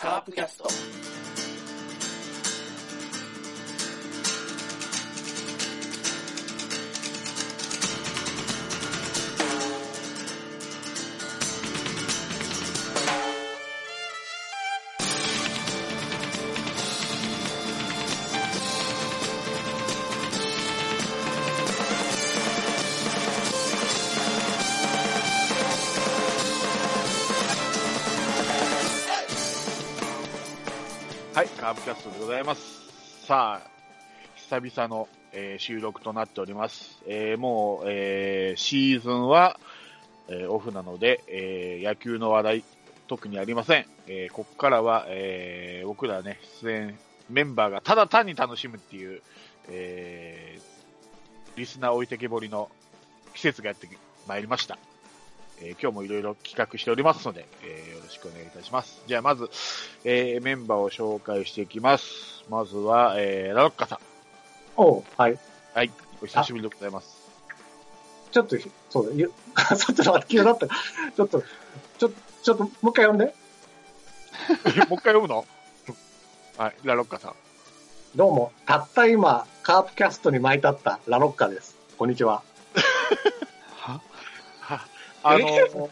カープキャスト。キャストでございます。さあ、久々の、えー収録となっております。えーもう、えーシーズンは、えーオフなので、えー野球の話題、特にありません。えーここからは、えー僕らね、出演メンバーがただ単に楽しむっていう、えーリスナー置いてけぼりの季節がやってまいりました。えー今日もいろいろ企画しておりますので、えーよろしくお願いいたします。じゃあまず、えーメンバーを紹介していきます。まずは、えーラロッカさん。おうはい。はい。お久しぶりでございます。ちょっと、そうだ、ゆ ちょっと待って、急だった。ちょっと、ちょ、ちょっと、もう一回読んで。もう一回読むの？はい。ラロッカさん。どうも、たった今、カープキャストに巻いてあったラロッカです。こんにちは。は あのー、えっと、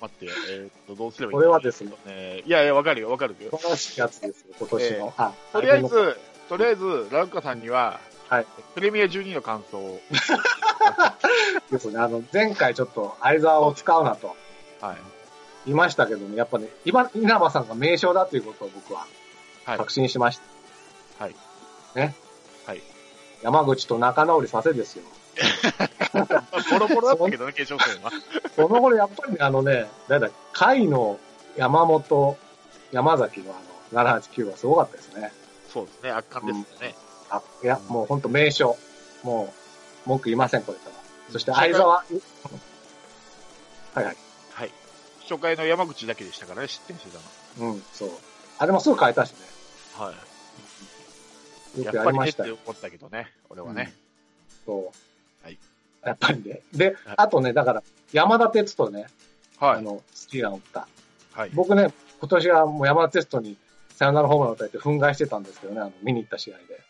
待って、えっと、どうすればいいこれはですね、ね、いやいや、わかるよ、わかるよ。楽しいやつですよ、今年の。はいとりあえ、ず、とりあえず、ラロッカさんには、はいプレミア12の感想を、ですね、あの、前回ちょっと相沢を使うなとはい。言いましたけども、やっぱね、今、稲葉さんが名称だということを僕ははい。確信しました。はい。ね。はい。山口と仲直りさせですよ。ボロボロだったけどね、決勝戦は。その頃やっぱりねあのね、なんだ、甲斐の山本、山崎のあの、789はすごかったですね。そうですね、圧巻ですよね。あ、いや、もう本当名称。もう、文句言いません、これから。そして相沢、はいはい。はい。初回の山口だけでしたからね、失点してたの。うん、そう。あれもすぐ変えたしね。はい。よやっぱりねっくやりましてたよ。思ったけどね、俺はね。そう。はい。やっぱりね。ではい、あとね、だから、山田哲人ね、はい。あの、スキーラン打った。はい。僕ね、今年はもう山田哲人にサヨナラホームラン打たれて憤慨してたんですけどね、あの、見に行った試合で。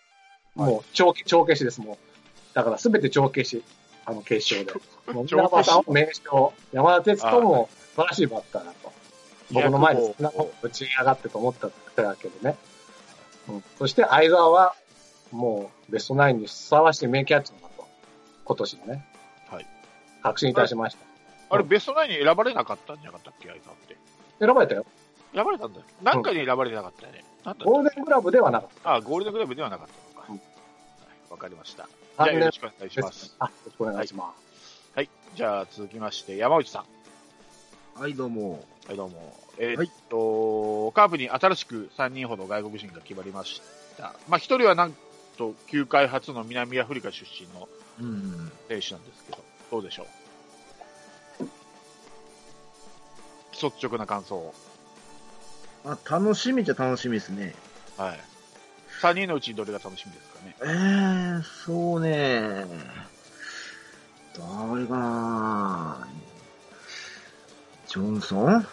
もう、帳消帳消しです、もう。だからすべて帳消し。あの、決勝で。もう、帳消し稲葉さんも名称。山田哲人も素晴らしいバッターだと。僕の前で200少なく打ち上がってと思ったけどね。うん。そして相沢は、もう、ベストナインにふさわしい名キャッチャーだと。今年のね。はい。確信いたしました。あれ、ベストナインに選ばれなかったんじゃなかったっけ、あいつって。選ばれたよ。選ばれたんだよ。何かに選ばれてなかったよね。なんだゴールデングラブではなかっあ、ゴールデングラブではなかったのか。うんはいわかりました。じた。ゃあ、よろ年しくお願いしでますす。。あ、よろしくお願いします。はい。じゃあ、続きまして、山内さん。はい、どうも。はい、どうも。えーはいっと、カープに新しく3人ほど外国人が決まりました。まあ、1人はなんと、球界初の南アフリカ出身のうん。選手なんですけど、どうでしょう？率直な感想を。あ、楽しみじゃ楽しみですね。はい。3人のうちどれが楽しみですかね？えー、そうね。誰かなジョンソン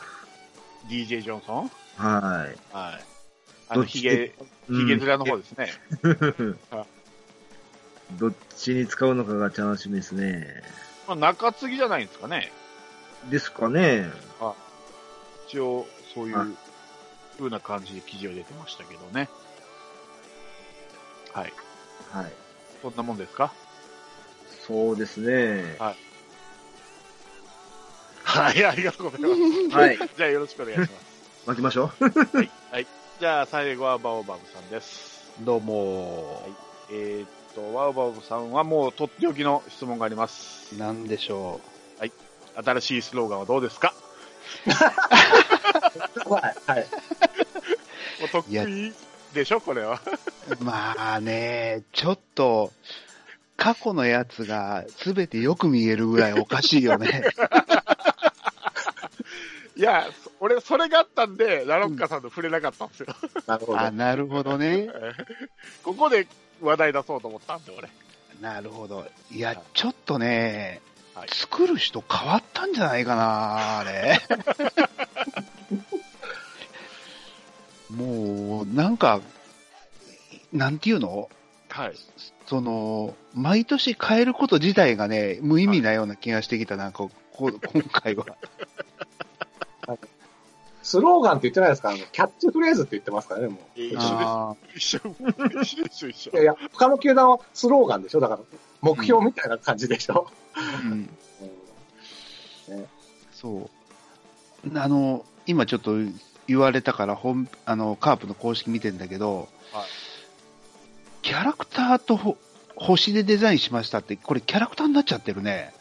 ？DJ ジョンソン？はい。はい。あの、どっちヒゲ、ヒゲ面の方ですね。どっちに使うのかが楽しみですね。まあ、中継ぎじゃないんですかね。ですかね。一応、そういはう風な感じで記事が出てましたけどね。はい。はい。そんなもんですか？そうですね。はい、ありがとうございます。はい。じゃあよろしくお願いします。巻きましょう。じゃあ最後はバオバブさんです。どうもえーっと、バオバブさんはもうとっておきの質問があります。なんでしょ新しいスローガンはどうですか？はい。はい。もう得意でしょこれは。う。まあね、ちょっと、過去のやつが全てよく見えるぐらいおかしいよね。いや、そ俺、それがあったんで、ラロッカさんと触れなかったんですよ。なるほど。あ、なるほどね。ここで話題出そうと思ったんで、俺。なるほど。いや、ちょっとね、はい作る人変わったんじゃないかな、あれ。もう、なんか、なんていうの？はい。その、毎年変えること自体がね、無意味なような気がしてきたな、ここ今回は。スローガンって言ってないですか？あの、キャッチフレーズって言ってますからね、もう。一緒あです。一緒。一緒いやいや、他の球団はスローガンでしょ？だから、目標みたいな感じでしょ、ーうんうんそう。あの、今ちょっと言われたから、本、あの、カープの公式見てんだけど、はいキャラクターとほ星でデザインしましたって、これキャラクターになっちゃってるね。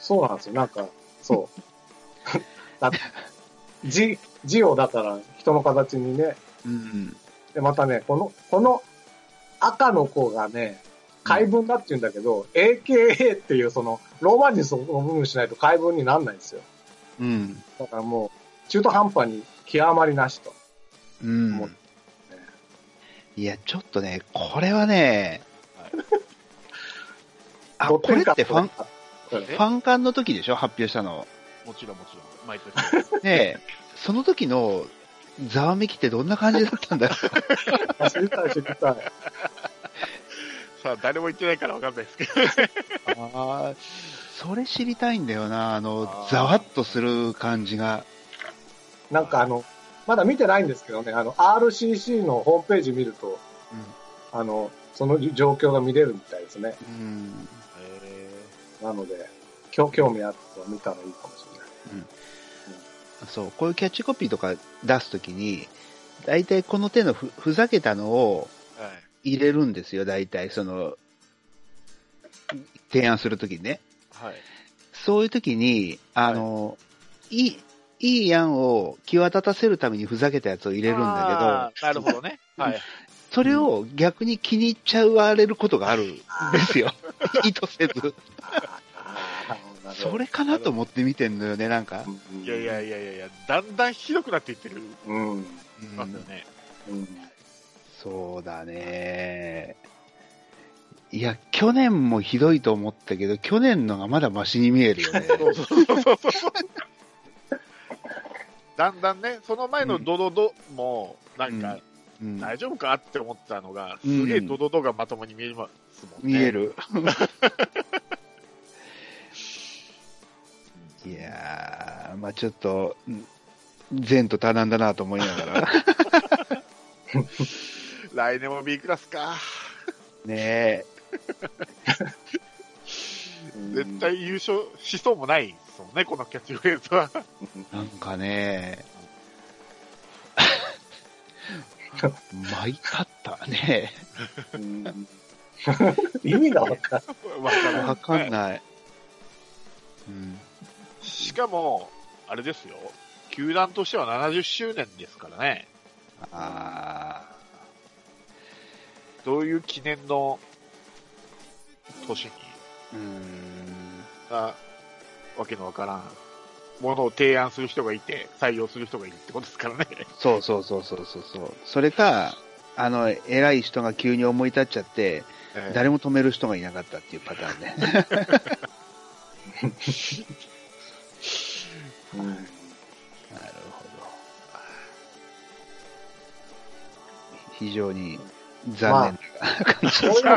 そうなんですよ。なんか、そう。だ字、字をだから人の形にね、うん。で、またね、この、この赤の子がね、怪文だって言うんだけど、AKA っていうその、ローマ字その部分しないと怪文になんないんですよ。うん。だからもう、中途半端に極まりなしと。うん。いや、ちょっとね、これはね、あ、ドこれってファン、ファン館の時でしょ？発表したの。もちろんもちろん。毎年。ねえ、その時のざわめきってどんな感じだったんだろう。知りたい知りたい。さあ、誰も言ってないからわかんないですけど。ああ、それ知りたいんだよな、あのざわっとする感じが。なんかあの、まだ見てないんですけどね、あの、RCC のホームページ見ると、あの、その状況が見れるみたいですね。うん。えなので、興興味あったら見たらいいかもしれない。そう、こういうキャッチコピーとか出すときに、大体この手のふふざけたのを。入れるんですよ、大体、その、提案するときにね。はい。そういうときに、あの、いい、いい案を際立たせるためにふざけたやつを入れるんだあーなるほどね。はい。けど、それを逆に気に入っちゃわれることがあるんですよ。意図せず。なそれかなと思って見てんのよね、なんか。いやいやいやいやいや、だんだんひどくなっていってる。うん。うんね。うん。そうだね。いや、去年もひどいと思ったけど、去年のがまだマシに見えるよね。そうそうそうそう。だんだんね、その前のドドドも、なんか、うん大丈夫かって思ったのが、うんすげえドドドがまともに見えますもんね。見え。る。いやー、まあちょっと、うん前途多難だなと思いながら。来年も B クラスか。ね絶対優勝しそうもないですもんね、このキャッチフレーズは。え、なんかね、舞い立ったね。うん意味がわかんない。わかんない。うん。しかも、あれですよ。球団としては70周年ですからね。あどういう記念の年に、ー。うーん。あわけのわからんものを提案する人がいて、採用する人がいるってことですからね。そうそうそうそうそうそう。それか、あの、偉い人が急に思い立っちゃって、誰も止める人がいなかったっていうパターンね。うんなるほど。非常に残念な感じ。そういうの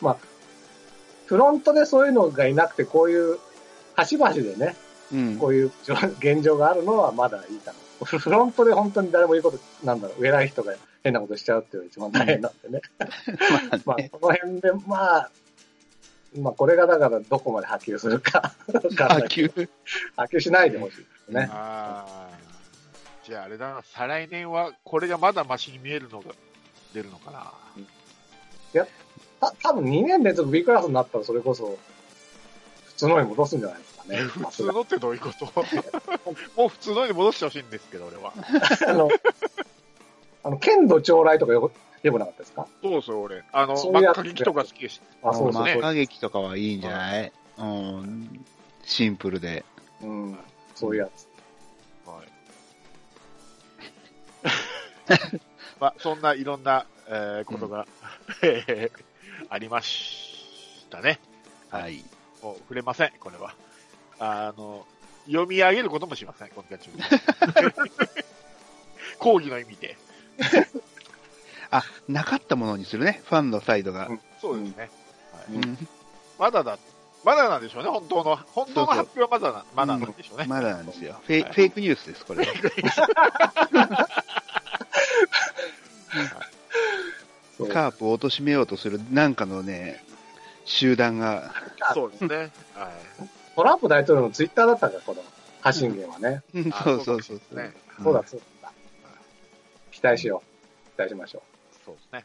まあ、フロントでそういうのがいなくて、こういう、端々でね、うんこういう現状があるのはまだいいかな。フフロントで本当に誰も言うこと、なんだろう、偉い人が変なことしちゃうっていうのが一番大変なんでね。まあ、この辺で、まあ、まあ、これがだからどこまで波及するか。波及？波及しないでほしいですね。あーじゃああれだな、再来年はこれがまだマシに見えるのが出るのかな。た多分2年連続 B クラスになったらそれこそ、普通のに戻すんじゃないですかね。普通のってどういうこと？もう普通のに戻してほしいんですけど、俺は。あの、あの、剣道将来とかよよくなかったですか？そうそう、俺。あの、そういうやつ真っ赤劇とか好きでしあ、そうそうね魔劇とかはいいんじゃない？うん。シンプルで。うん。そういうやつ。た。はい。まあ、そんないろんな、えーことが、えー ありましたね。はい。もう触れません、これは。あの、読み上げることもしません、このキャッチボール。講義の意味で。あ、なかったものにするね、ファンのサイドが。うんそうですね。うんうんまだだ、まだなんでしょうね、本当の。本当の発表はまだな、まだなんでしょうね。まだなんですよ。フェイはいフェイクニュースです、これ カープを貶めようとするなんかのね、集団が、そうですね。はい。トランプ大統領のツイッターだったから、この発信源はね。そうそうそうそう。ね。うんそうだ、そうだ。期待しよう。期待しましょそうですね。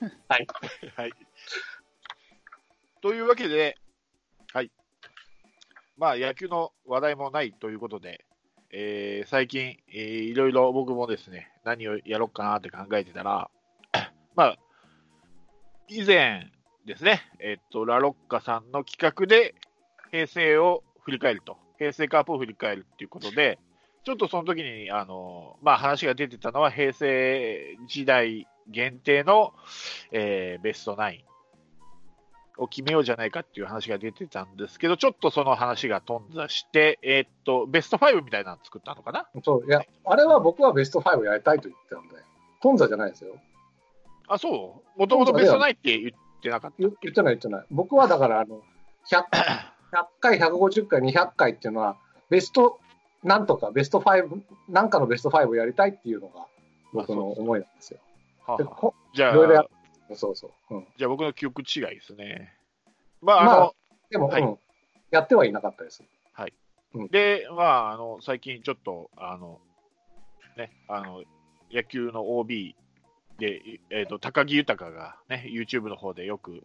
はい。はい。というわけで、はい。まあ、野球の話題もないということで、えー最近、えーいろいろ僕もですね、何をやろうかなって考えてたら、まあ、以前ですね、えっと、ラロッカさんの企画で、平成を振り返ると、平成カープを振り返るっていうことで、ちょっとその時に、あの、まあ話が出てたのは平成時代限定の、えーベストナインを決めようじゃないかっていう話が出てたんですけど、ちょっとその話が頓挫して、えーっと、ベスト5みたいなの作ったのかな？う。そう、いや、あれは僕はベスト5やりたいと言ってたんで、頓挫じゃないですよ。あ、そう？もともとベストナインって言ってなかった？言言ってない言ってない。僕はだから、あの、100, 100回、150回、200回っていうのは、ベスト、なんとかベスト5、なんかのベスト5をやりたいっていうのが僕の思いなんですよ。はあはじゃいろいろやあ、そうそう。うん、じゃあ僕の記憶違いですね。まあ、あの、まあでも、はい。うん、やってはいなかったです。で、まあ、あの、最近ちょっと、あの、ね、あの、野球の OB で、えっ、と、高木豊がね、YouTube の方でよく、うん。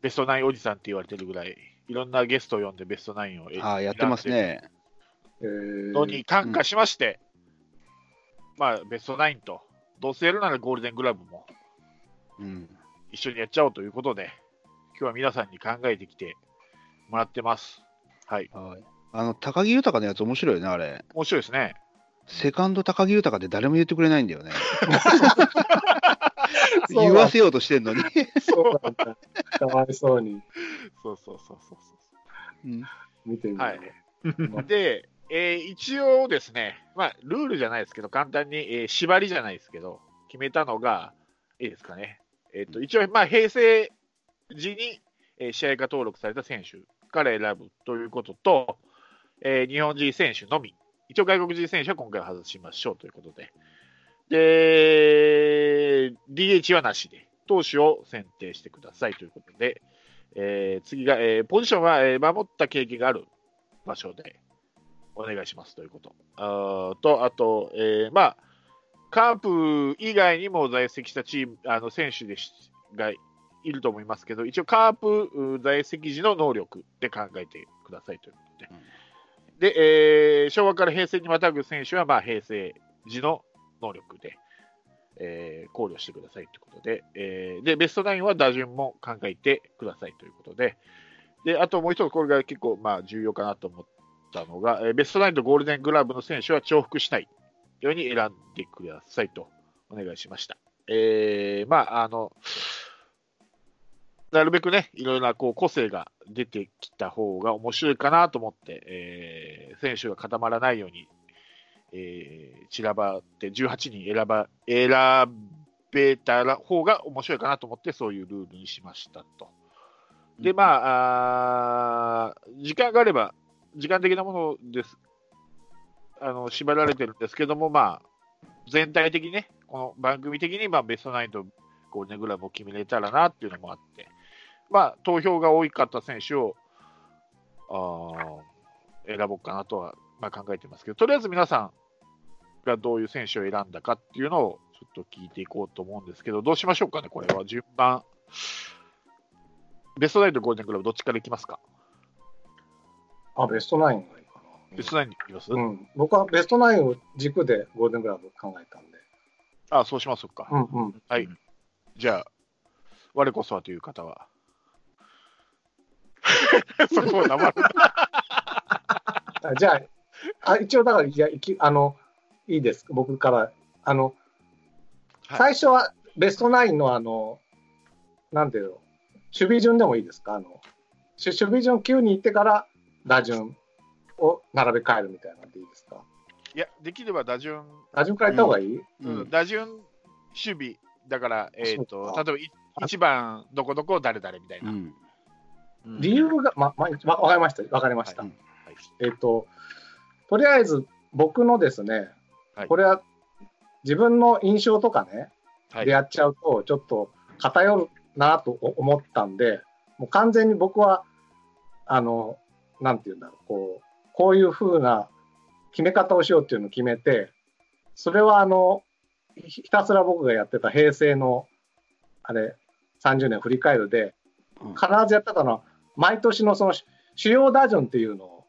ベストナインおじさんって言われてるぐらい、いろんなゲストを呼んでベストナインをああ、やってますね。えー。のに感化しまして、まあ、ベストナインと、どうせやるならゴールデングラブもうん。一緒にやっちゃおうということで、今日は皆さんに考えてきてもらってます。はい。はい。あの、高木豊のやつ面白いよね、あれ。面白いですね。セカンド高木豊で誰も言ってくれないんだよね。言わせようとしてんのに。そうなんだ。かわいそうにそうそうそうそうそうん見てみる。はいう。で、えー一応ですね、まあ、ルールじゃないですけど、簡単に、えー縛りじゃないですけど、決めたのが、いいですかね。えっ、と、一応、まあ、平成時に、えー試合が登録された選手から選ぶということと、えー日本人選手のみ。一応、外国人選手は今回は外しましょうということで。で、DH はなしで、投手を選定してくださいということで、えー次が、えーポジションは、えー守った経験がある場所でお願いしますということ。あーと、あと、えーまあ、カープ以外にも在籍したチーム、あの選手でしがいると思いますけど、一応カープう在籍時の能力で考えてくださいということで。で、えー昭和から平成にまたぐ選手は、まあ、平成時の能力で、えー考慮してくださいということで、えーで、ベストナインは打順も考えてくださいということで、で、あともう一つ、これが結構、まあ、重要かなと思ったのが、えーベストナインとゴールデングラブの選手は重複しないように選んでくださいとお願いしました。えーまあ、あの、なるべくね、いろいろなこう個性が出てきた方が面白いかなと思って、えー選手が固まらないように、えー散らばって18人選ば選べたら方が面白いかなと思って、そういうルールにしましたと。で、まあ、あー時間があれば、時間的なものです。あの、縛られてるんですけども、まあ、全体的にね、この番組的に、まあ、ベストナインとゴールデングラブを決めれたらなっていうのもあって、まあ、投票が多かった選手を、あー選ぼうかなとは、まあ、考えてますけど、とりあえず皆さんがどういう選手を選んだかっていうのをちょっと聞いていこうと思うんですけど、どうしましょうかね、これは順番。ベストナインとゴールデングラブ、どっちからいきますか？あ、ベストナインがいいかベストナインにいきます、な。うん。僕はベストナインを軸でゴールデングラブ考えたんで。あそうしますか。うんうん。はい。じゃあ、我こそはという方は？そこを黙る。あ じゃあ、あ一応だから、いや、いきあの、いいです。僕から。あの、はい最初はベストナインのあの、なんていうの、守備順でもいいですか？あの、守備順9に行ってから打順を並べ替えるみたいなんでいいですか？いや、できれば打順、打順から行った方がいい、うん。打順、守備、だから、えっ、そと、例えば1番、どこどこ、誰々みたいな。うん。理由が、ま、ま、わわかりました。わかりました。はい。えっ、と、とりあえず僕のですね、はい。これは自分の印象とかね、はい。でやっちゃうと、ちょっと偏るなと思ったんで、もう完全に僕は、あの、なんていうんだろう、こう、こういう風な決め方をしようっていうのを決めて、それはあの、ひひたすら僕がやってた平成の、あれ、30年振り返るで、うん必ずやってたのは、毎年のその主要打順っていうのを、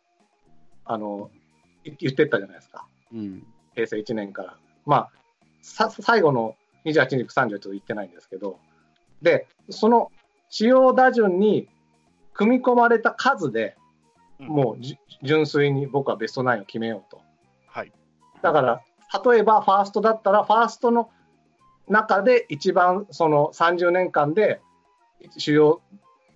あの、い言ってったじゃないですか。うん。平成1年から。まあ、さ最後の28日、30はちょっと言ってないんですけど、で、その主要打順に組み込まれた数で、うんもうじ純粋に僕はベストナインを決めようと。はい。だから、例えばファーストだったら、ファーストの中で一番その30年間で主要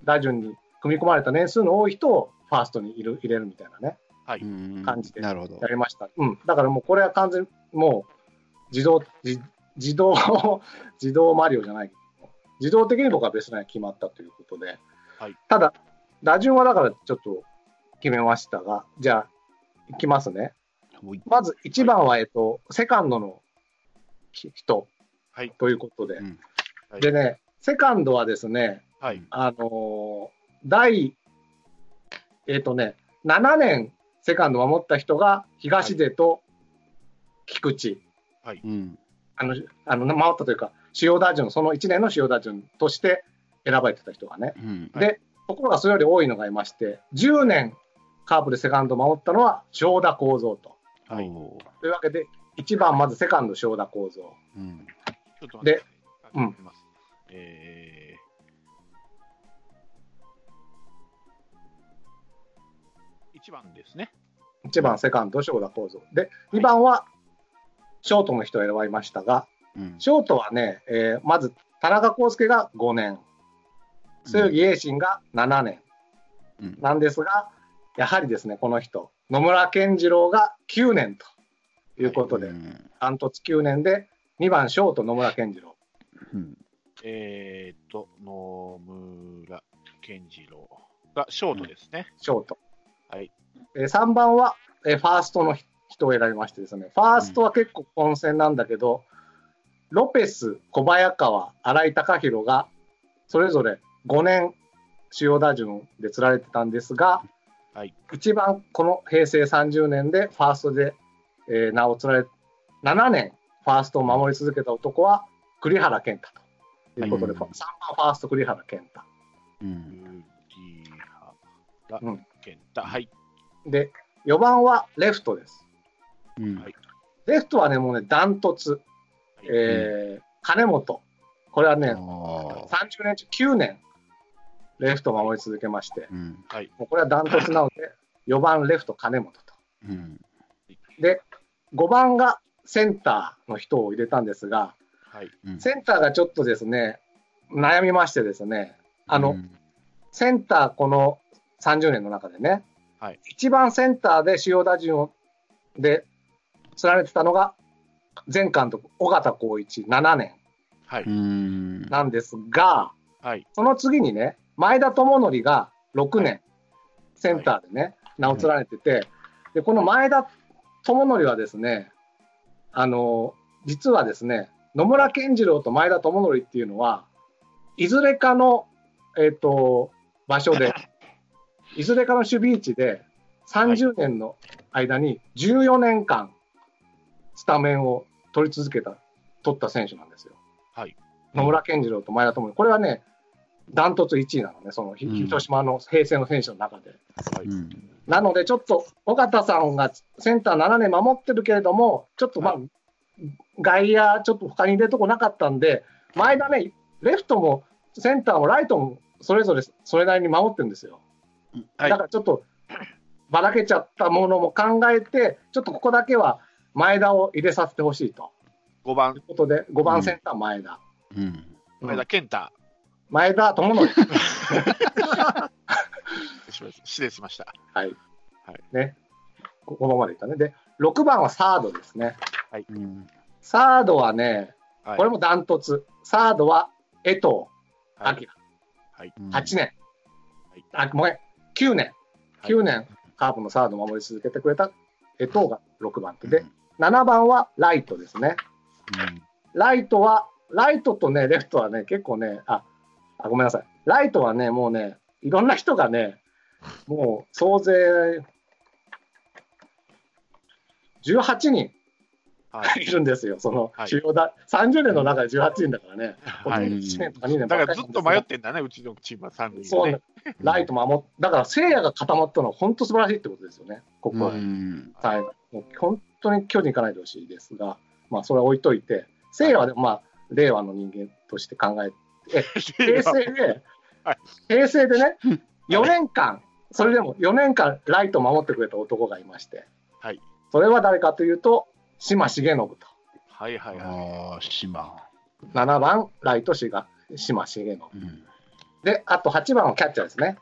打順に組み込まれた年数の多い人をファーストに入れる入れるみたいなね、うん感じでなるほどや。りました。うん。だからもうこれは完全にもう自動、自自動、自動マリオじゃない。自動的に僕はベストナイン決まったということで、はいただ、打順はだからちょっと決めましたが、じゃあ、いきますね。まず1番は、えっと、セカンドのき人はい。ということで、うんはいでね、セカンドはですね、はい。あのー第、えっ、とね、7年セカンド守った人が東出と菊池、うん。あの、あの守ったというか、主要打順、その1年の主要打順として選ばれてた人がね。うん。はいで、ところがそれより多いのがいまして、10年カープでセカンド守ったのは正田幸三と。はいというわけで、1番まずセカンド正田幸三。うん。ちょっと待って。うんえー、1番ですね。1番セカンド正田幸三。で、2番はショートの人を選ばれましたが、うん。ショートはね、えーまず田中康介が5年、末木栄信が7年うん。なんですが、やはりですね、この人、野村健次郎が9年ということで、うんダントツ9年で、2番ショート野村健次郎。うん。えーと、野村健次郎がショートですね。ショート。はい。えー3番は、えーファーストの人を選びましてですね、ファーストは結構混戦なんだけど、ロペス、小早川、新井貴弘が、それぞれ5年主要打順で釣られてたんですが、はい一番この平成30年でファーストで、えー名を釣られ、7年ファーストを守り続けた男は栗原健太ということで、はい3番ファースト栗原健太。うん。栗原うん健太。はい。で、4番はレフトです。うん。はいレフトはね、もうね、ダントツ、えー金本。これはね、あー30年中9年、レフトを守り続けまして、うん。もうこれはダントツなので、4番レフト金本と。うん。で、5番がセンターの人を入れたんですが、はい。うん。センターがちょっとですね、悩みましてですね、あの、うんセンターこの30年の中でね、はい一番センターで主要打順をで連ねてたのが、前監督、尾形光一7年はい。うん。なんですが、はい。その次にね、前田智則が6年、センターでね、名を連ねてて、で、この前田智則はですね、あの、実はですね、野村健次郎と前田智則っていうのは、いずれかの、えっ、と、場所で、いずれかの守備位置で、30年の間に14年間、スタメンを取り続けた、取った選手なんですよ。はい。野村健次郎と前田智則。これはね、ダントツ1位なのね、その広島の平成の選手の中で。はい。うん。なので、ちょっと、尾形さんがセンター7年守ってるけれども、ちょっとまあ、は外野、ちょっと他に入れるとこなかったんで、前田ね、レフトもセンターもライトもそれぞれそれなりに守ってるんですよ。はいだからちょっと、ばらけちゃったものも考えて、ちょっとここだけは前田を入れさせてほしいと5番いう、ことで、5番センター前田。うん。前田健太。前田智則。失礼しました。はい。はいね。ここのまでいったね。で、6番はサードですね。うん。サードはね、はい、これもダントツ。サードは江藤はい明、はい。8年。はいあ、ごめん、9年。はい9年、カープのサードを守り続けてくれた江藤が6番手で、7番はライトですね。ライトは、ライトとね、レフトはね、結構ね、あ、あごめんなさい。ライトはね、もうね、いろんな人がね、もう総勢18人はい。いるんですよ、そのはい主要だ、30年の中で18人だからね、はい。1年とか2年だからずっと迷ってんだね、うちのチームは三塁でそうねね。、ライト守っだから、聖夜が固まったのは本当素晴らしいってことですよね、ここは。い、もう本当に巨人行かないでほしいですが、まあ、それは置いといて、聖夜はでも、まあ、令和の人間として考えて、平成ではい、平成でねうん、4年間、それでも4年間ライトを守ってくれた男がいまして、はい。それは誰かというと、島重信と。はいはいはい。ああ、島。7番、ライト氏が島重信。うん。で、あと8番はキャッチャーですね。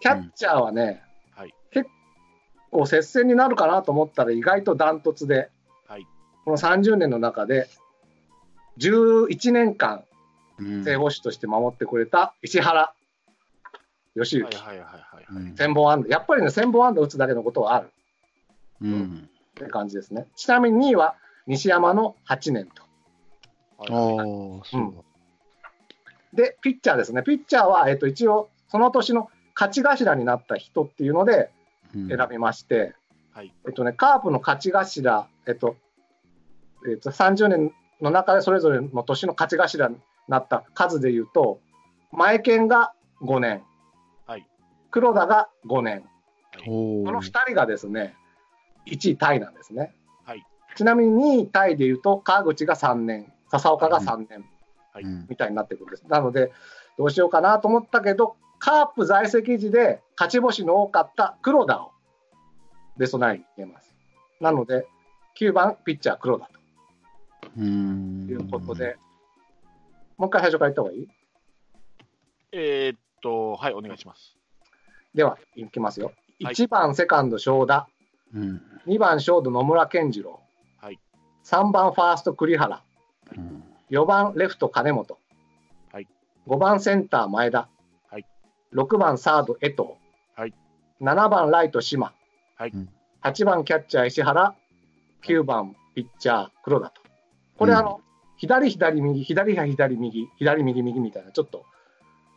キャッチャーはね、はい結構接戦になるかなと思ったら意外とダントツで、はいこの30年の中で11年間うん正捕手として守ってくれた石原義行、はいはいはいはい。うん。千本安打。やっぱりね千本安打打つだけのことはある。うん。って感じですね。ちなみに2位は西山の8年と。ああ、そう。でピッチャーですね。ピッチャーは、えっと一応その年の勝ち頭になった人っていうのでうん。選びまして、はい。えっとね、カープの勝ち頭、えっとえっと、30年の中でそれぞれの年の勝ち頭になった。数でいうと、前剣が5年、はい。黒田が5年、おこの2人がですね、1位タイなんですね。はい。ちなみに2位タイでいうと、川口が3年、笹岡が3年。はい。うん。みたいになってくるんです。なので、どうしようかなと思ったけど、カープ在籍時で勝ち星の多かった黒田をベストナインに入れます。なので、9番ピッチャー黒田うん。ということで、もう一回最初から言った方がいい？えーっと、はい、お願いします。では、いきますよ。はい。1番セカンド正田、うん。2番ショート野村健次郎、はい。3番ファースト栗原、うん。4番レフト金本、はい。5番センター前田、はい。6番サード江藤、はい。7番ライト島、はい。うん。8番キャッチャー石原、9番ピッチャー黒田と。これ、うん。あの、左左右、左左右、左右右みたいな、ちょっと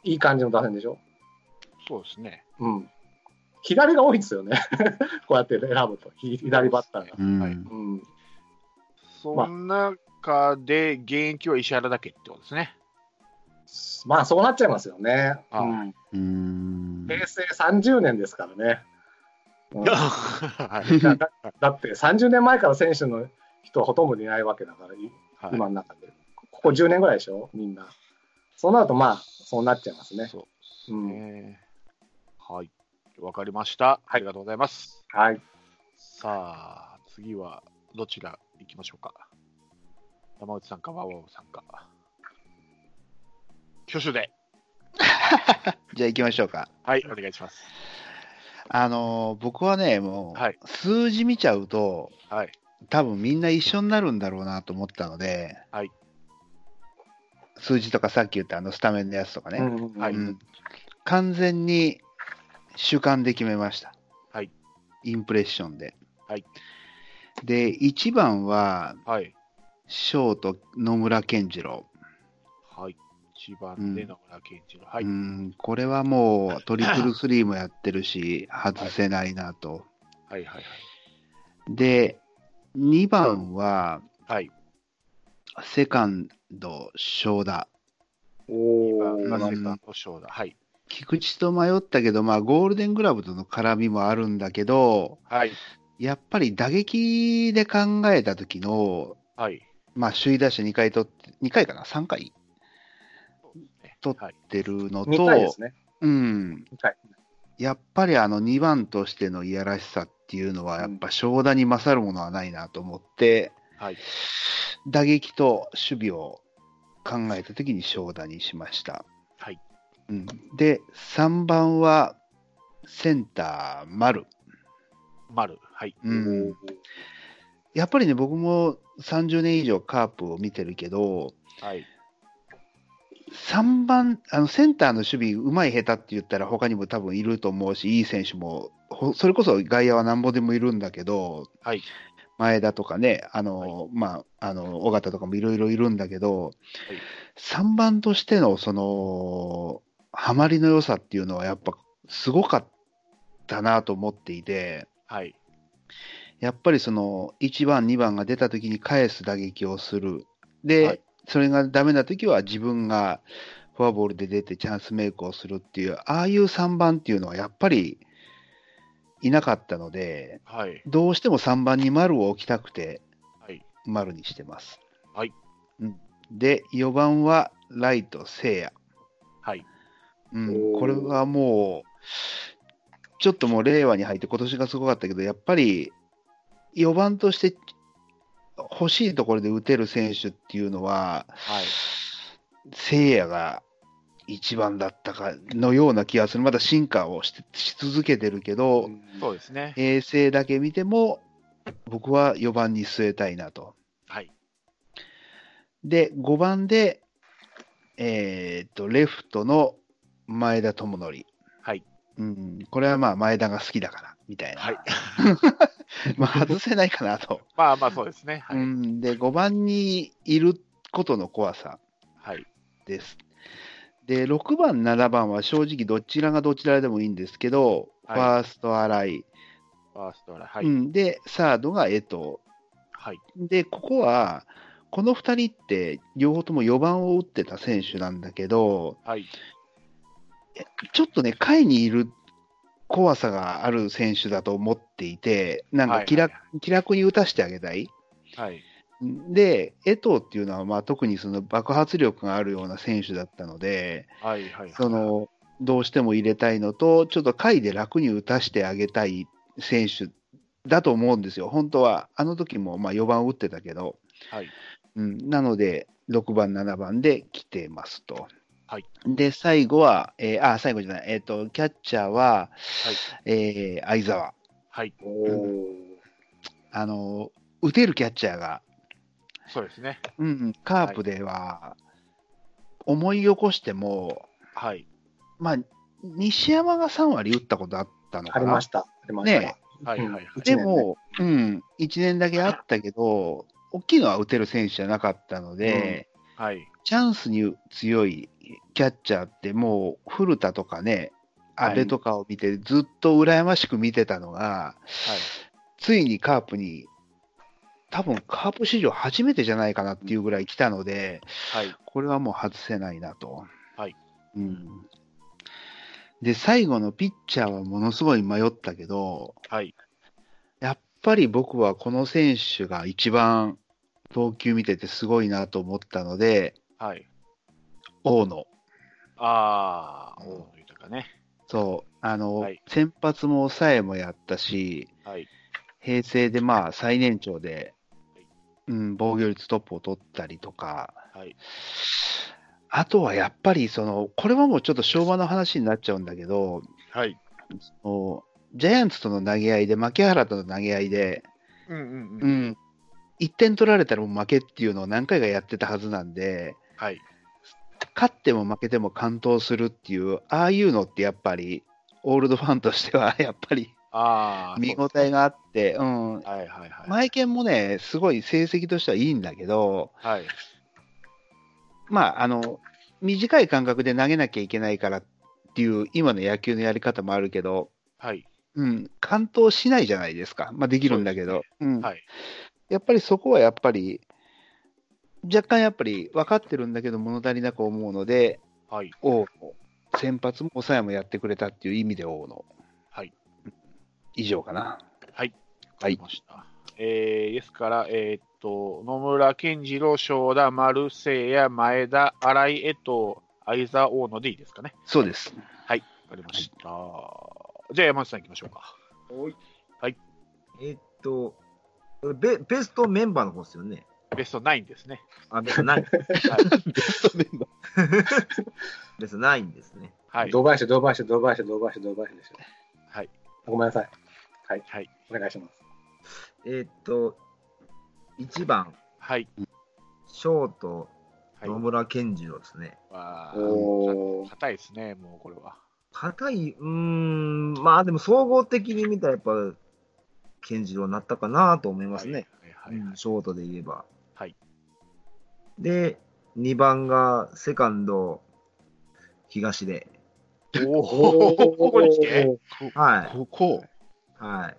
いい感じの打線でしょ？そうですね。うん。左が多いんですよね。こうやって選ぶと、ひ左バッターが。うんはいうん。その中で現役は石原だけってことですね。まあ、そうなっちゃいますよね。あうんうん。平成30年ですからね。うんだ はいだだって30年前から選手の人はほとんどいないわけだから、いはい今の中で。ここ10年ぐらいでしょ、みんな。そうなると、まあ、そうなっちゃいますね。そうですうんね。はい。わかりました。ありがとうございます。はい。さあ、次はどちら行きましょうか？山内さんか、ワオワオさんか。挙手で。じゃあ行きましょうか。はい、お願いします。あのー僕はね、もう、はい数字見ちゃうと、はい。多分みんな一緒になるんだろうなと思ったので、はい数字とかさっき言ったあのスタメンのやつとかね、うんはいうん完全に主観で決めました。はいインプレッションで。はいで、1番は、はい。ショート野村健次郎。はい。一番で野村健一郎。はい。うん、これはもうトリプルスリーもやってるし、外せないなと。はいはいで、2番は、はい。セカンド、正田。おはい。ーガセさんと翔だ。はい。菊池と迷ったけど、まあ、ゴールデングラブとの絡みもあるんだけど、はい。やっぱり打撃で考えた時の、はい。まあ、首位打者2回取って、2回かな ?3 回ね取はい。ってるの2回でとす、ね。うん、2回。やっぱりあの2番としてのいやらしさっていうのは、やっぱ正田に勝るものはないなと思って、はい。打撃と守備を考えた時に正田にしました。はい。うん、で、3番は、センター、丸。丸。はい。うん。やっぱりね、僕も30年以上カープを見てるけど、はい。3番、あのセンターの守備、うまい下手って言ったら他にも多分いると思うし、いい選手も、ほそれこそ外野はなんぼでもいるんだけど、はい。前田とかね、あの、まあ、あの、尾形とかもいろいろいるんだけど、3番としての、その、ハマりの良さっていうのはやっぱすごかったなと思っていて、はい。やっぱりその1番、2番が出た時に返す打撃をする。で、はいそれがダメな時は自分がフォアボールで出てチャンスメイクをするっていう、ああいう3番っていうのはやっぱりいなかったので、はい。どうしても3番に丸を置きたくてはい。丸にしてます。はい。うん、で、4番はライト、聖夜。はい。うん、これはもう、ちょっともう令和に入って今年がすごかったけど、やっぱり4番として欲しいところで打てる選手っていうのは、はい。聖夜が一番だったかのような気がする。まだ進化をしし続けてるけど、そうですね。平成だけ見ても、僕は4番に据えたいなと。はい。で、5番で、えーっと、レフトの前田智則。はい。うん、これはまあ前田が好きだから、みたいな。はい。まあ外せないかなと。まあまあそうですね。はい。うん、で、5番にいることの怖さはい。です。で、6番、7番は正直どちらがどちらでもいいんですけど、はいファースト、新井、ファーストは、はい。うん、で、サードが江藤。はい。で、ここは、この2人って、両方とも4番を打ってた選手なんだけど、はい。ちょっとね、下位にいる怖さがある選手だと思っていて、なんか気楽,、はい気楽に打たせてあげたい。はい。で、江藤っていうのは、まあ、特にその爆発力があるような選手だったので、はい。はい。そのどうしても入れたいのと、ちょっと下位で楽に打たせてあげたい選手だと思うんですよ、本当は。あの時もまあ4番打ってたけど、はい。うん、なので、6番、7番で来てますと。はいで、最後は、えーあ、最後じゃない、えっ、と、キャッチャーは、はい。えー相沢。はい。おーあの、打てるキャッチャーが、そうですね。うん、カープでは、思い起こしても、はい。まあ、西山が3割打ったことあったのかな。ありました。ありました。ねはい。はい。はい。でも、うん、1年だけあったけど、大きいのは打てる選手じゃなかったので、はい。チャンスに強いキャッチャーって、もう古田とかね、はい阿部とかを見て、ずっと羨ましく見てたのが、はい。ついにカープに、多分カープ史上初めてじゃないかなっていうぐらい来たので、はい。これはもう外せないなと。はい。うん。で、最後のピッチャーはものすごい迷ったけど、はい。やっぱり僕はこの選手が一番投球見ててすごいなと思ったので、はい。大野。ああ、大野豊ね。そう、あの、はい先発も抑えもやったし、はい。平成でまあ最年長ではい、うん、防御率トップを取ったりとか、はい。あとはやっぱりその、これはもうちょっと昭和の話になっちゃうんだけど、はい。もうジャイアンツとの投げ合いで、牧原との投げ合いで、うんうんううん。ん、1点取られたらもう負けっていうのを何回かやってたはずなんで、はい。勝っても負けても完投するっていう、ああいうのってやっぱり、オールドファンとしてはやっぱりああ。見応えがあって、うん、はいはいはい。マイケンもね、すごい成績としてはいいんだけど、はい。まあ、あの、短い間隔で投げなきゃいけないからっていう、今の野球のやり方もあるけど、はい。うん、完投しないじゃないですか。まあ、できるんだけど、うんはい。やっぱりそこはやっぱり、若干やっぱり分かってるんだけど、物足りなく思うので、はい。大野、先発も抑えもやってくれたっていう意味で大野。はい。以上かな。はい。はいわかりました。えー、ですから、えーっと、野村健次郎、正田、丸聖也、前田、新井、江藤、相沢、大野でいいですかね。そうです。はい。わかりました。じゃあ山内さん行きましょうか。えっと、ベベストメンバーの方ですよね。ベスト9ですね。あ、ベストナイン。はい。ベストメンバー。ベストナインですね。はい。堂林、堂林、堂林、堂林、堂林ですよ。はい。ごめんなさい。はい。はい。お願いします。えーっと、1番、はい。ショート、はい。野村健次郎ですね。わおーー硬いですね、もうこれは。硬い、うーん、まあでも総合的に見たらやっぱ、健次郎になったかなと思いますね。はい。はい。はいうんショートで言えば。はい。で、2番がセカンド、東で。おお、ここに来て？はい。ここ、はい。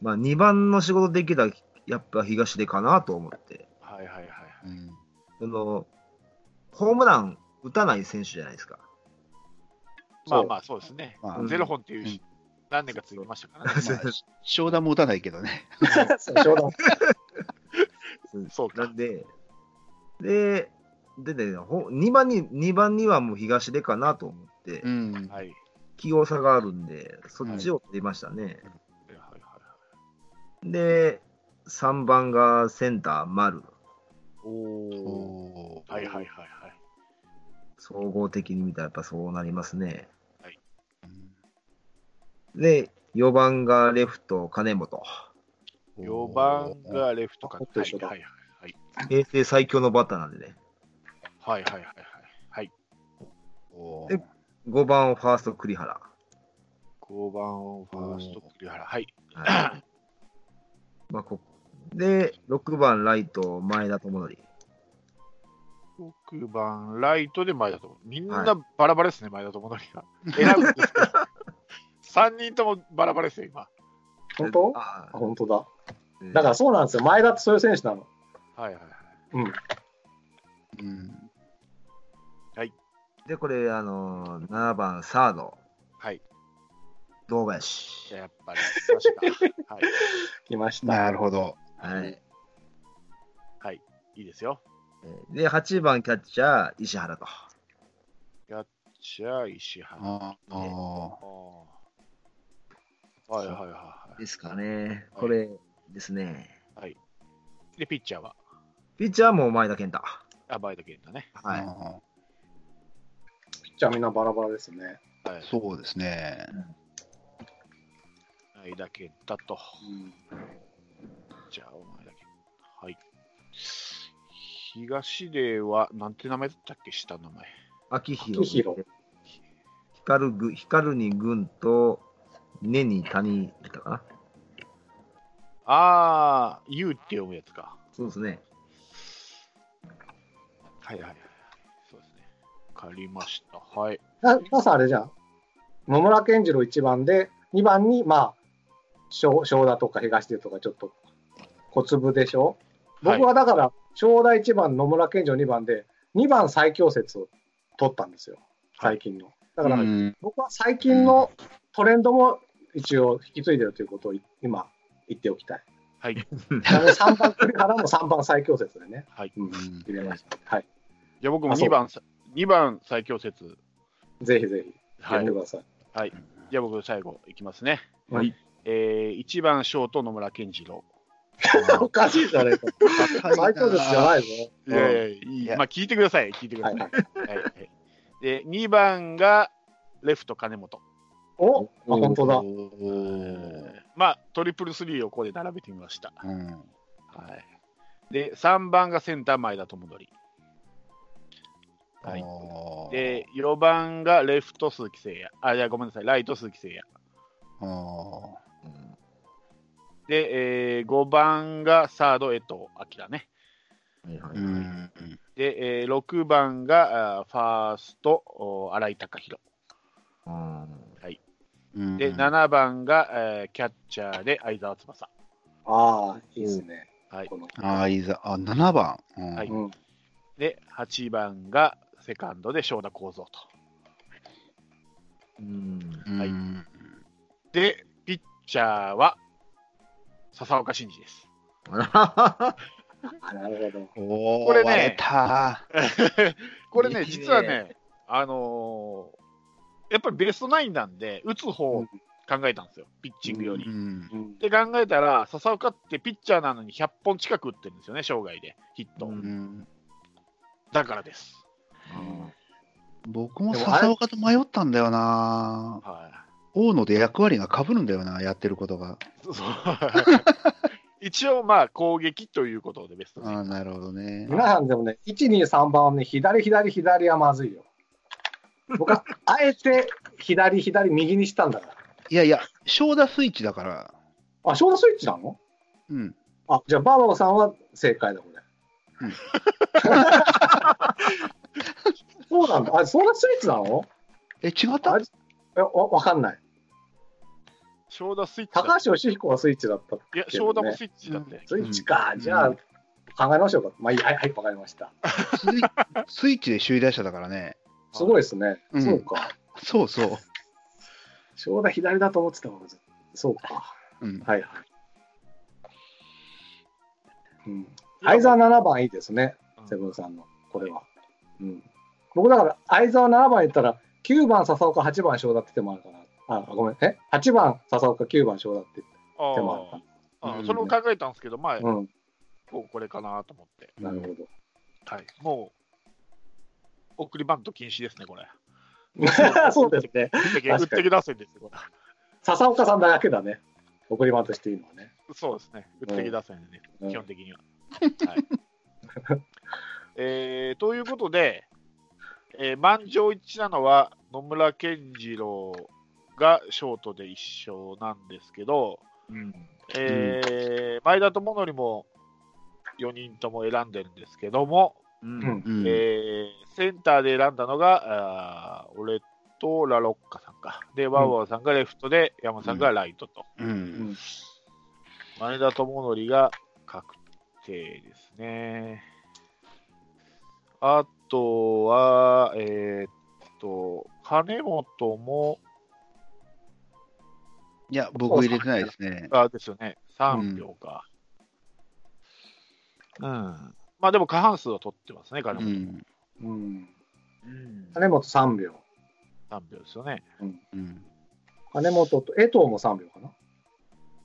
まあ2番の仕事できたらやっぱ東出かなと思って。はいはいはい。うんその、ホームラン打たない選手じゃないですか。まあまあ、そうですねまあ。ゼロ本っていうし、何年か続きましたからね。まあ、商談も打たないけどね。冗談 そうかなんで、で、でね、ほ2番に、2番にはもう東出かなと思って、うん。はい。器用さがあるんで、そっちを取りましたね。はいはいはいで、3番がセンター、丸。おお。はいはいはいはい。総合的に見たらやっぱそうなりますね。うんで、4番がレフト、金本。4番がレフトか。あと一緒だはいはいはい。平成最強のバッターなんでね。はいはいはいはい。はい。で5番ファースト、栗原。5番ファースト、栗原。はい。はいまあ、こで、6番ライト、前田智則。6番、ライトで前田とも。みんはなバラバラですね、前田とものりが。選ぶんですけど。3人ともバラバラですよ、今。本当？ああ本当だ。ーだからそうなんですよ。前田ってそういう選手なの。はいはいはい。うん。うんで、これ、あのー、7番サード、はい。堂林。やっぱり、来ましたか。はい。来ました。なるほど。はい。はい。いいですよ。で、8番キャッチャー、石原と。じゃあ、石原。あああーはいはいはいはですかね。これですね。い。で、ピッチャーは、ピッチャーも前田健太。あ、前田健太ね。はい。チャーみんなバラバラですね。はいー。そうですね。前田健太と。うん。じゃあ、前田健太。はい。東出は、なんて名前だったっけ、下の名前。秋広。秋広光るぐ、光るに軍と、根に谷だかな？あー、U って読むやつか。そうですね。はいはいかりました。はい。な、なさあれじゃん。野村健次郎1番で、2番に、まあ、正正田とか東出とかちょっと小粒でしょ僕はだから、正田1番、野村健次郎2番で、2番最強説を取ったんですよ。最近の。だから、うん僕は最近のトレンドも一応引き継いでるということを今言っておきたい。はい。あの3番栗原も3番最強説でね、はい。うん、うん入れました。はい。じゃあ僕もあそう2番さ、2番最強説。ぜひぜひはいやって。ください。じゃあ僕最後いきますね。はい。えー、1番ショート野村健次郎。おかしいじゃねえか。最強説じゃないぞ。いやいやいまあ聞いてください。聞いてください。はいはいはいで、2番がレフト金本。おあ、本当だ。まあトリプルスリーをここで並べてみました。うんはい。で、3番がセンター前田智則。はい。で、4番がレフト鈴木誠也。あ、いや、ごめんなさい。ライト鈴木誠也。で、えー、5番がサード江藤明ね。はいはいうんで、えー、6番がファーストお新井貴弘。うんうんで、7番が、えーキャッチャーで相沢翼。ああ、いいですね。はいああ、いいざ。あ、7番。うんはいうん。で、8番がセカンドで正田幸三と。うんうんはいで、ピッチャーは笹岡慎二です。あなるほど。これね。これね、実はね、あのーやっぱりベストナインなんで、打つ方を考えたんですよ、ピッチングより。うんうんで考えたら、笹岡ってピッチャーなのに100本近く打ってるんですよね、生涯で、ヒット。だからです。僕も笹岡と迷ったんだよな。は大野で役割が被るんだよな、やってることが。一応、まあ、攻撃ということでベストああ、なるほどね。皆さんでもね、1、2、3番はね、左、左、左はまずいよ。僕は、あえて、左、左、右にしたんだから。いやいや、正田スイッチだから。あ、ショートスイッチなの？うん。あ、じゃあ、バーバロさんは正解だ、これ。うん そうなんだ。あ、そんなスイッチなの？え、違った？あえわわかんない。正田スイッチだ高橋義彦はスイッチだったっいや、正田もスイッチだって。スイッチか。うんじゃあ、考えましょうか。まあいいや、はい、はい、わかりました。スイ スイッチで首位打者だからね。すごいですね。うんそうか。そうそう。正田左だと思ってたもん。そうか。うん。はいはい。うん。相沢7番いいですね。うんセブンさんの、これは。うん。僕だから、相沢7番言ったら、9番笹岡、8番正田って手もあるかな。あ、ごめん。え ?8 番笹岡、9番正田ってあ手もあるああうんそれを考えたんですけど、まあ、かな。うん。これかなと思って。なるほど。はい。もう、送りバント禁止ですね、これ。そうですね。打ってけ打確かにってけ打線ですよ、こ笹岡さんだけだね。送りバントしていいのはね。れ。そうですね。打ってけ打線でね、うん基本的には。はい えーということで、えー満場一致なのは野村健次郎がショートで一勝なんですけど、うん。えー前田智則も4人とも選んでるんですけども、うん。えーセンターで選んだのが、あー俺とラロッカさんか。で、ワウワウさんがレフトで、山さんがライトと。う。うんん。前田智則が確定ですね。あとは、えーっと、金本も、いや、僕入れてないですね。あですよね、3秒か。うん。まあでも過半数は取ってますね、う金本。ん。うん。うん、金本3秒。3秒ですよね。うん。金本と江藤も3秒かな。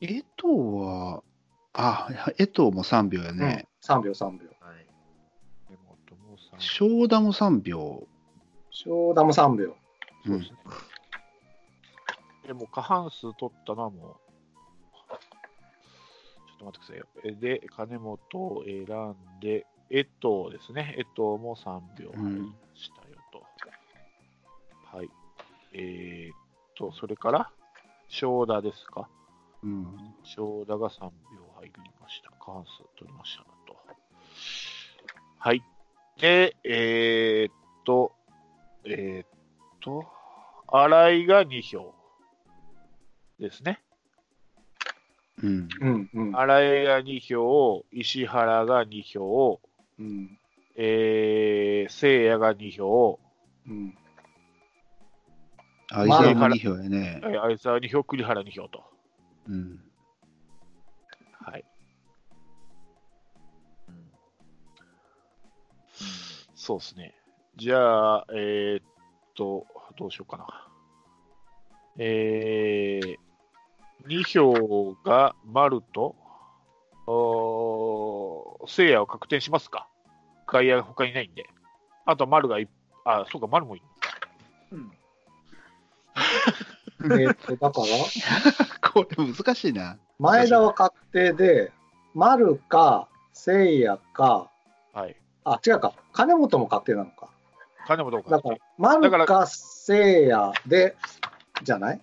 江藤は、あ、江藤も3秒やね。うん、3秒、3秒。はい。金本も3秒。正田も3秒。正田も3秒。うんそうですね。でも過半数取ったのはもう、ちょっと待ってくださいよ。えで、金本を選んで、江藤ですね。江藤も3秒入りましたよと。はい。えー、っと、それから、正田ですか？うん。正田が3秒入りました。過半数取りましたと。はい。で、えー、っと、えー、っと、新井が2票ですね。うん。うん、うん。新井が2票、石原が2票、うん。えー、聖夜が2票、うん。あ、伊まあ沢も2票やね。えーあいつは2票、栗原2票と。うん。そうですね。じゃあ、えー、っと、どうしようかな。えー、2票が丸と、おー聖夜を確定しますか外野が他にないんで。あと丸がい、あ、そうか、丸もいる。うん。えっと、だから、これ難しいな。前田は確定で、丸か、聖夜か、はい。あ、違うか、金本も確定なのか。金本かだから、丸だかか聖夜で、じゃない？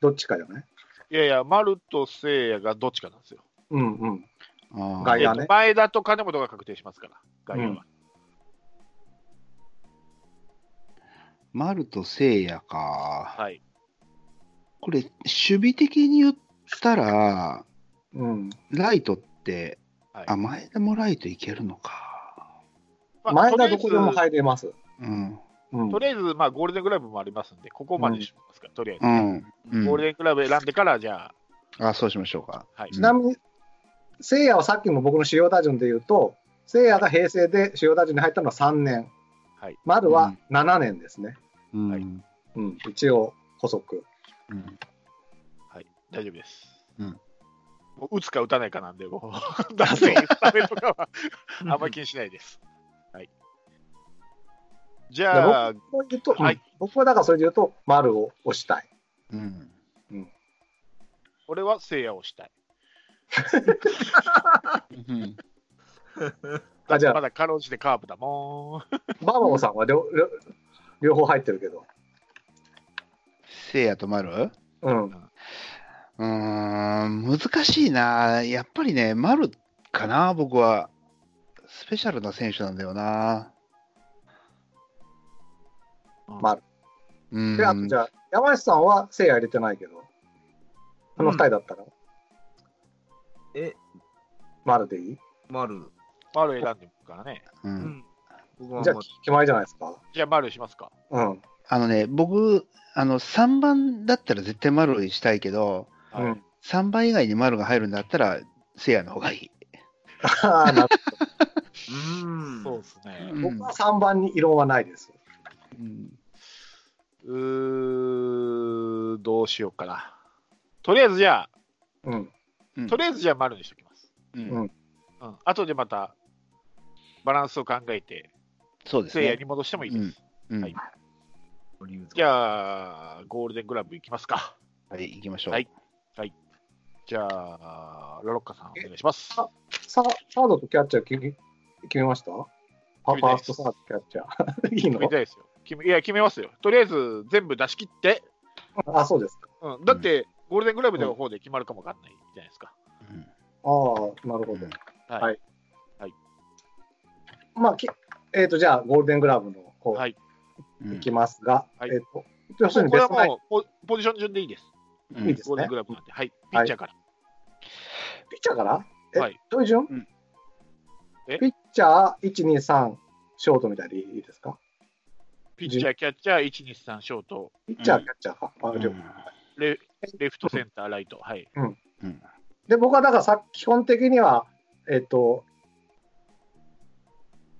どっちかじゃないいやいや、丸と聖夜がどっちかなんですよ。うんうん。あ外野ねえっと前田と金本が確定しますから、外野は。丸と聖夜か。はい。これ、守備的に言ったら、うん。ライトって、はいあ、前田もライトいけるのか。まあ前田とりあえずどこでも入れます。うん。うんと。りあえず、まあ、ゴールデングラブもありますんで、ここまでしますか、とりあえずね、うん。うんゴールデングラブ選んでから、じゃあ、そうしましょうか。あ、はい。ちなみに、聖夜はさっきも僕の主要打順で言うと、聖夜が平成で主要打順に入ったのは3年。はい。丸は7年ですね。うん。はいうん。一応、補足。うんはい。大丈夫です。うん打つか打たないかなんで、もう、打線、スタメンとかは、あんまり気にしないです。はい。じゃあ、僕は言うと、はいうん僕はだからそれで言うと、丸を押したい。うん。俺は聖夜をしたい。うんあ、じゃあま、だかろうじてカーブだもん。バーバオさんは両両両方入ってるけど。せいやと丸？うん。うーん、難しいな。やっぱりね、丸かな、僕は。スペシャルな選手なんだよな。まあ、うん。で、あとじゃあ、山内さんは聖夜入れてないけど、この二人だったら、え、丸でいい？丸。丸選んでるからね。う。うんん。僕はじゃあ、丸決まりじゃないですか？じゃあ丸しますか。うん。あのね、僕、あの、3番だったら絶対丸にしたいけど、はいうん。3番以外に丸が入るんだったら、せいやの方がいい。ああ、なるうーん。そうですね。うん僕は3番に異論はないです。うんうー、どうしようかな。とりあえずじゃうん。うんあ、とりあえずじゃあ丸にしときます。うんうんうん。後でまた、バランスを考えて、そうですね。聖夜に戻してもいいです。うんはいじゃあ、ゴールデングラブいきますか。はい、行きましょう。はいじゃあ、ロロッカさんお願いします。さサードとキャッチャー決めました？ファファーストサードキャッチャー。いいの？決めたいですよ。決めいや、決めますよ。とりあえず全部出し切って、あ、そうですか。うん、だって、ゴールデングラブの方で決まるかもわかんないじゃないですか。うんああ、なるほど。はい。はいはい。まあ、きえっ、と、じゃあ、ゴールデングラブの方、はいうんいきますが、はいえっ、と、要するにこれはもうポポジション順でいいです。うんいいですゴールデングラブなんで。はい。ピッチャーから。ピッチャーから？え、はいどういう順、うんえ？ピッチャー1、2、3、ショートみたいでいいですか？ピッチャー、キャッチャー、1、2、3、ショート、ピッチャー、うんキャッチャーか。あうん両レレフト、センター、ライト。はい。うんで、僕はだからさ、基本的には、えっ、と、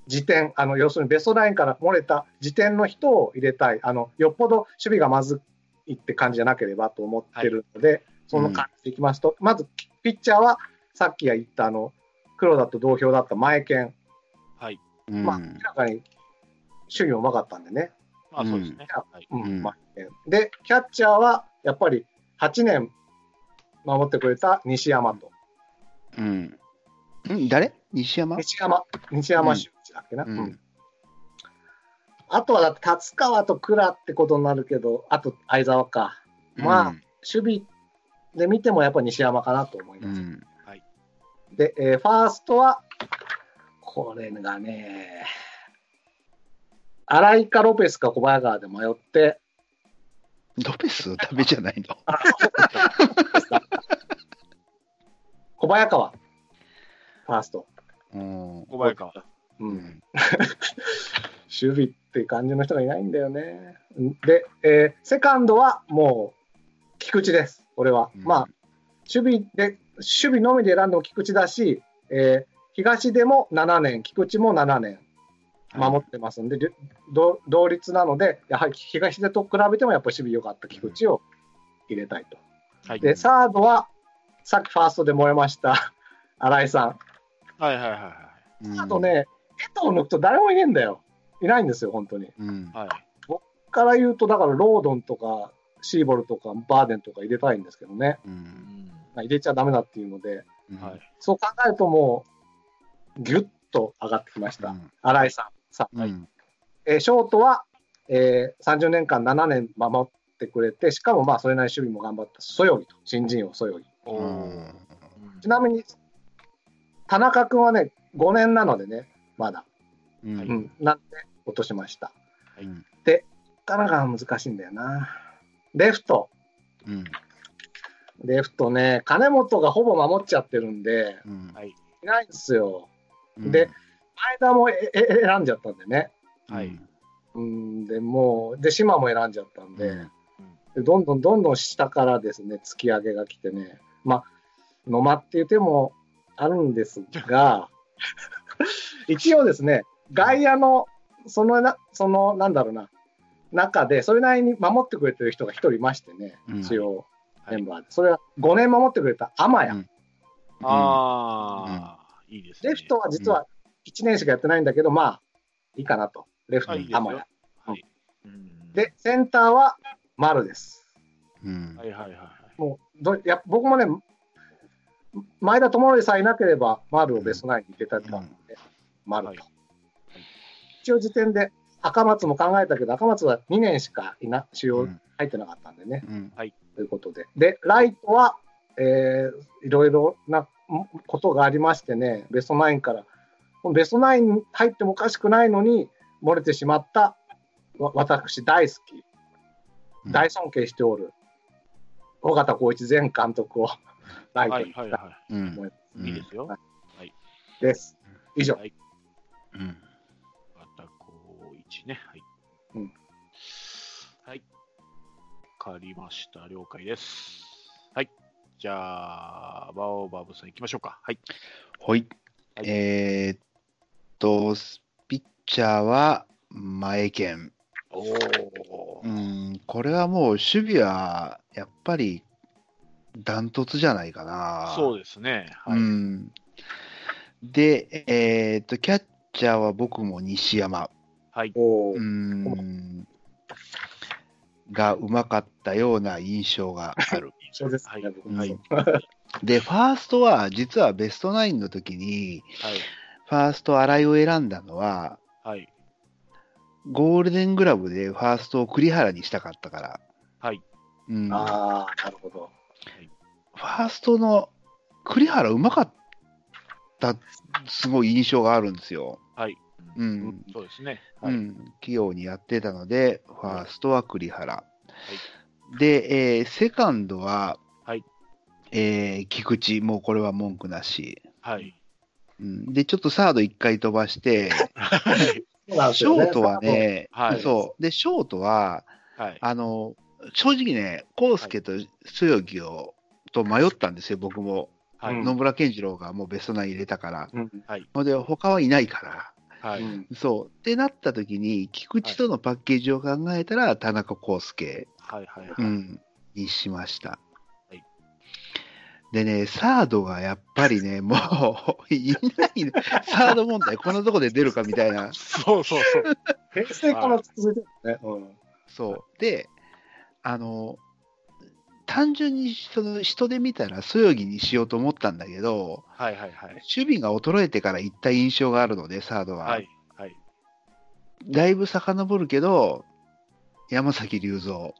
時点、あの、要するにベストラインから漏れた時点の人を入れたい。あの、よっぽど守備がまずいって感じじゃなければと思ってるので、その感じでいきますと、まず、ピッチャーは、さっき言った、あの、黒田と同票だった前剣。はい。うんまあ、明らかに守備もうまかったんでね。まあ、そうですね。はい。うんうん前剣で、キャッチャーは、やっぱり8年守ってくれた西山と。うん。うん誰？西山？西山、西山修一だっけな。うんうんあとはだって達川と倉ってことになるけど、あと相沢か。まあ守備で見てもやっぱ西山かなと思います。うん。で、えーファーストは、これがね、荒井かロペスか小早川で迷って、ロペスダメじゃないの？小早川、ファースト。うん。小早川。う、うんん。守備って感じの人がいないんだよね。で、えーセカンドはもう、菊池です、俺は。うんまあ、守備で、守備のみで選んでも菊池だし、えー東でも7年、菊池も7年守ってますんで、りゅ同同率なので、やはり東でと比べてもやっぱり守備良かった菊池を入れたいと。はい。で、サードは、さっきファーストで燃えました、新井さん。はいはいはいはい。あとね、江藤抜くと誰もいねえんだよ。いないんですよ、本当に。うん。はい。から言うと、だからロードンとか、シーボルとか、バーデンとか入れたいんですけどね。う。うん入れちゃダメだっていうので、うんはい。そう考えるともう、ぎゅっと上がってきました。新井さん。さん。えーショートは、えー30年間7年守ってくれて、しかもまあそれなりに守備も頑張った、そよぎと、新人王そよぎ。ちなみに、田中君はね、5年なのでね、まだ。ううんん。なんで落としました。うん田中は難しいんだよな。レフト。うん。レフトね、金本がほぼ守っちゃってるんで、うんはい。いないんですよ。うん。で、前田もええ選んじゃったんでね。はい。うん、で、もう、で、島も選んじゃったんで、うん。でどんどんどんどん下からですね、突き上げが来てね、まあ、野間っていう手もあるんですが、一応ですね、外野の、そのな、その、なんだろうな、中で、それなりに守ってくれてる人が一人いましてね、うん。一応、はい。メンバーで。それは5年守ってくれた天谷。うん。ああ、いいですね。レフトは実は1年しかやってないんだけど、まあ、いいかなと。レフト。に天谷。はい。うんで、センターは丸です。うんはいはいはい。もうどや僕もね、前田智則さえいなければ、丸をベストナインに入れたったんで、丸と。はい一応時点で赤松も考えたけど、赤松は2年しかいな主要うん入ってなかったんでね、うんということで。で、ライトは、えーいろいろなんことがありましてね、ベストナインから、ベストナインに入ってもおかしくないのに、漏れてしまった、わ私大好き、うん大尊敬しておる、尾形浩一前監督をライトにはいはいはうん思いうんい。いいですよ。です。以上。うんまたこう一ね。はい。うんはい。わかりました。了解です。はい。じゃあ、バオバブさん行きましょうか。はい。はいえーっと、ピッチャーは前剣。おおう。ん、これはもう守備はやっぱりダントツじゃないかな。そうですね。はい。うん。で、えーっと、キャッチャーは僕も西山。はい。うん。がうまかったような印象がある。ですね、はい僕もはい で、ファーストは実はベストナインの時に、はい。ファースト新井を選んだのは、はい。ゴールデングラブでファーストを栗原にしたかったから。はい。うん、フああ、なるほど。ァーストの栗原うまかった、すごい印象があるんですよ。はい。うん。そうですね。はい。うん、器用にやってたので、ファーストは栗原。で、えーセカンドは、はいえー菊池、もうこれは文句なし。はい。うん、で、ちょっとサード1回飛ばして、はい。ショートは、ね、はいそう。で、ショートは、はい。あの、正直ね、康介と末木を、と迷ったんですよ、僕も。はい。うん野村健次郎がもうベストナイン入れたから。うんほんで、他はいないから。はい。うんそう。ってなった時に、菊池とのパッケージを考えたら、田中康介、はい。はい。うん、にしました。はいでね、サードがやっぱりね、もう、いないね、サード問題、こんなとこで出るかみたいな。そうそうそう。平成から続いてるね。うんそう。で、あの、単純にその人で見たら、そよぎにしようと思ったんだけど、はいはいはい。守備が衰えてから行った印象があるので、サードは。はい。はい。だいぶ遡るけど、山崎隆三。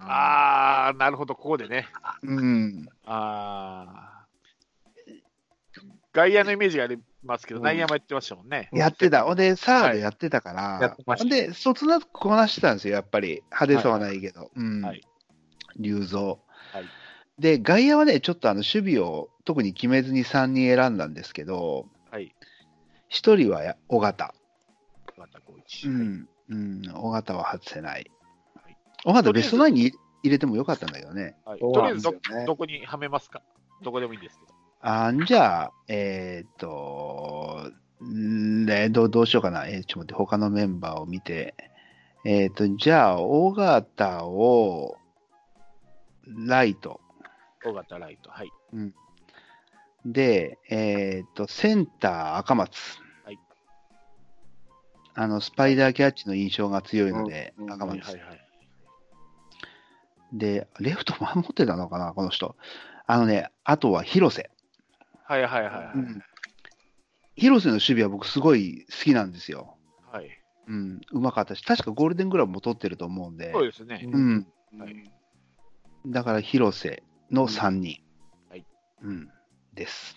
あー、なるほど、ここでね。うん。あー。外野のイメージがありますけど、うん内野もやってましたもんね。やってた。ほんで、サーはいドやってたから、やってましたほんで、そつなくこなしてたんですよ、やっぱり。派手さはないけど。うん。はい隆三。はいで、外野はね、ちょっとあの守備を特に決めずに3人選んだんですけど、はい。1人はや尾形。またこう一。うん。うん。尾形は外せないはい。尾形ベストナインに入れてもよかったんだけどね。はい。とりあえずどねどこにはめますか？どこでもいいんですけど。あんじゃあ、えーっと、んね、どうどうしようかな。えーちょっと待って、他のメンバーを見て。えーっと、じゃあ、尾形を、ライト。尾形ライト。はい。で、えーっと、センター赤松。はいあの、スパイダーキャッチの印象が強いので、うん赤松。はいはいはい。で、レフト守ってたのかな、この人。あのね、あとは広瀬。はいはいはいはい。うん広瀬の守備は僕すごい好きなんですよ。はい。うん、うまかったし、確かゴールデングラブも取ってると思うんで、そうですね。うん、はいだから広瀬の3人、はいうん、です。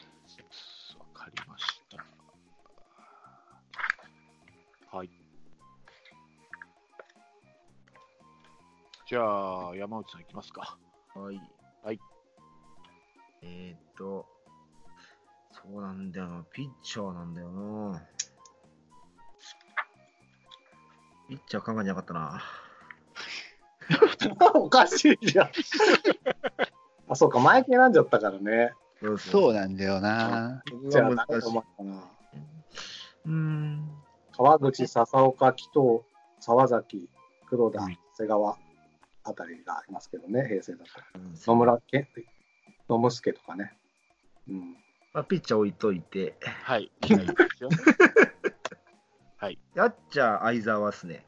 わかりました。はい。じゃあ、山内さんいきますか。はい。はい。えーっと、そうなんだよな。ピッチャーなんだよな。ピッチャー考えなかったな。おかしいじゃん。あ、そうか、前選んじゃったからね。そうなんだよな。じゃあ、誰と思ったかな。うーん。川口、笹岡、紀藤、沢崎、黒田うん、瀬川あたりがいますけどね、平成だと。野村健、野村助とかね。うん。まあ、ピッチャー置いといて、はい。いいですよキャッチャー相沢っすね。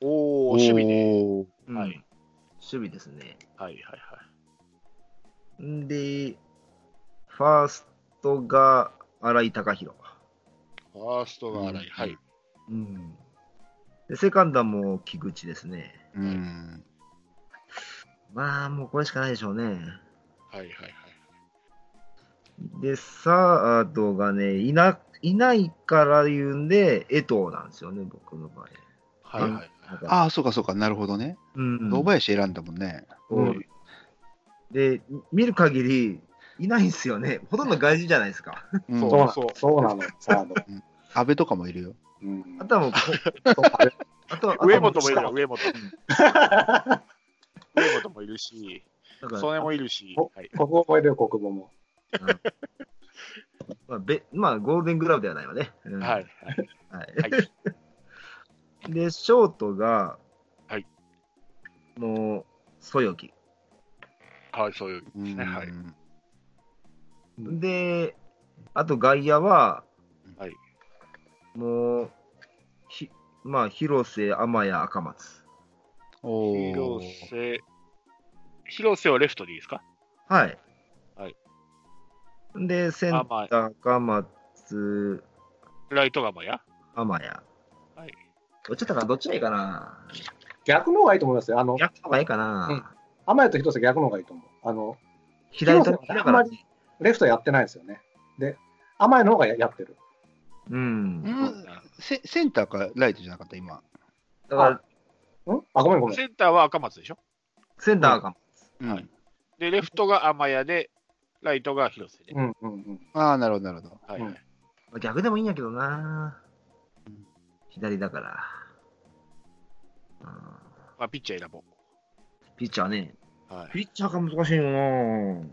おー、守備で。おーうんはい。守備ですね。はいはいはい。んで、ファーストが新井貴弘。ファーストが荒い。はい。うん。で、セカンドも菊池ですね。うん。まあ、もうこれしかないでしょうね。はいはいはい。で、サードがね、いな、いないから言うんで、江藤なんですよね、僕の場合。はいはいああ、そうかそうか、なるほどね。うん。堂林選んだもんね。そうで、見る限り、いないんですよね。ほとんど外人じゃないですか。うんそうそうなの。そうなの。サード。安倍とかもいるよ。うんあとはもうあとは、上本もいるよ、上本。上本もいるし、だから曽根もいるし、おはい。国語もいるよ、国語も。まあ、べまあ、ゴールデングラブではないわね。うんはい。はい。はい。はい。で、ショートが、はい。もう、そよぎ。はい、そういううんですね。はい。で、あと外野は、はい。もう、ひまあ、広瀬、天谷、赤松。おー広瀬、広瀬はレフトでいいですか？はい。はい。で、センター、赤松、ライトがまや天谷。はい。どっちだかどっちがいいかな逆の方がいいと思いますよ。あの、逆の方がいいかな、天谷と広瀬逆の方がいいと思う。あの、左とあんまりレフトやってないですよね。で、天谷の方がややってる。うん。うんセセンターかライトじゃなかった、今。だから、ん？あ、ごめんごめん。センターは赤松でしょ？センター赤松。うんはいで、レフトが天谷で、ライトが広瀬で。うんうんうん。ああ、なるほど、なるほど。はい、逆でもいいんやけどなうん左だから。うんまあ、ピッチャー選ぼピッチャーね。う。はい。ピッチャーが難しいよな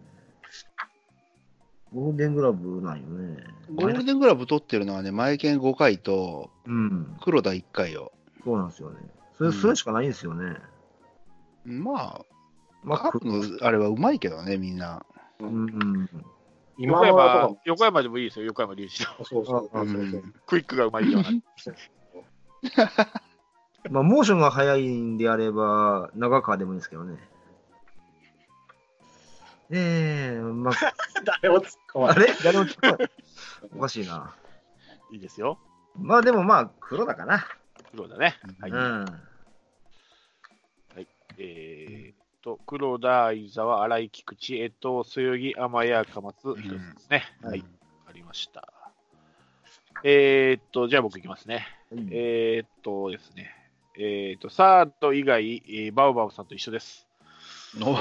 ゴールデングラブなんよね。ゴールデングラブ取ってるのはね、前剣5回とうん。黒田1回よ。そうなんですよね。それ、うんそれしかないんですよね。ままあ、カープのあれはうまいけどね、みんな。うん。うん。横山こ、横山でもいいですよ、横山隆一の。そうそうそうそうそう。クイックがうまいような。まあ、モーションが速いんであれば、長川でもいいんですけどね。ええまあ、誰も突っ込まあない？れ？誰も聞こえない？おかしいな。いいですよ。まあでもまあ、黒だかな。黒田ね。はい。うん。えーっと、黒田、相沢、荒井、菊池、江藤、そよぎ、天谷、赤松、広瀬ですね。はい。わかりました。えーっと、じゃあ僕いきますね。えーっとですね。えーっと、サード以外、えーバウバウさんと一緒です。お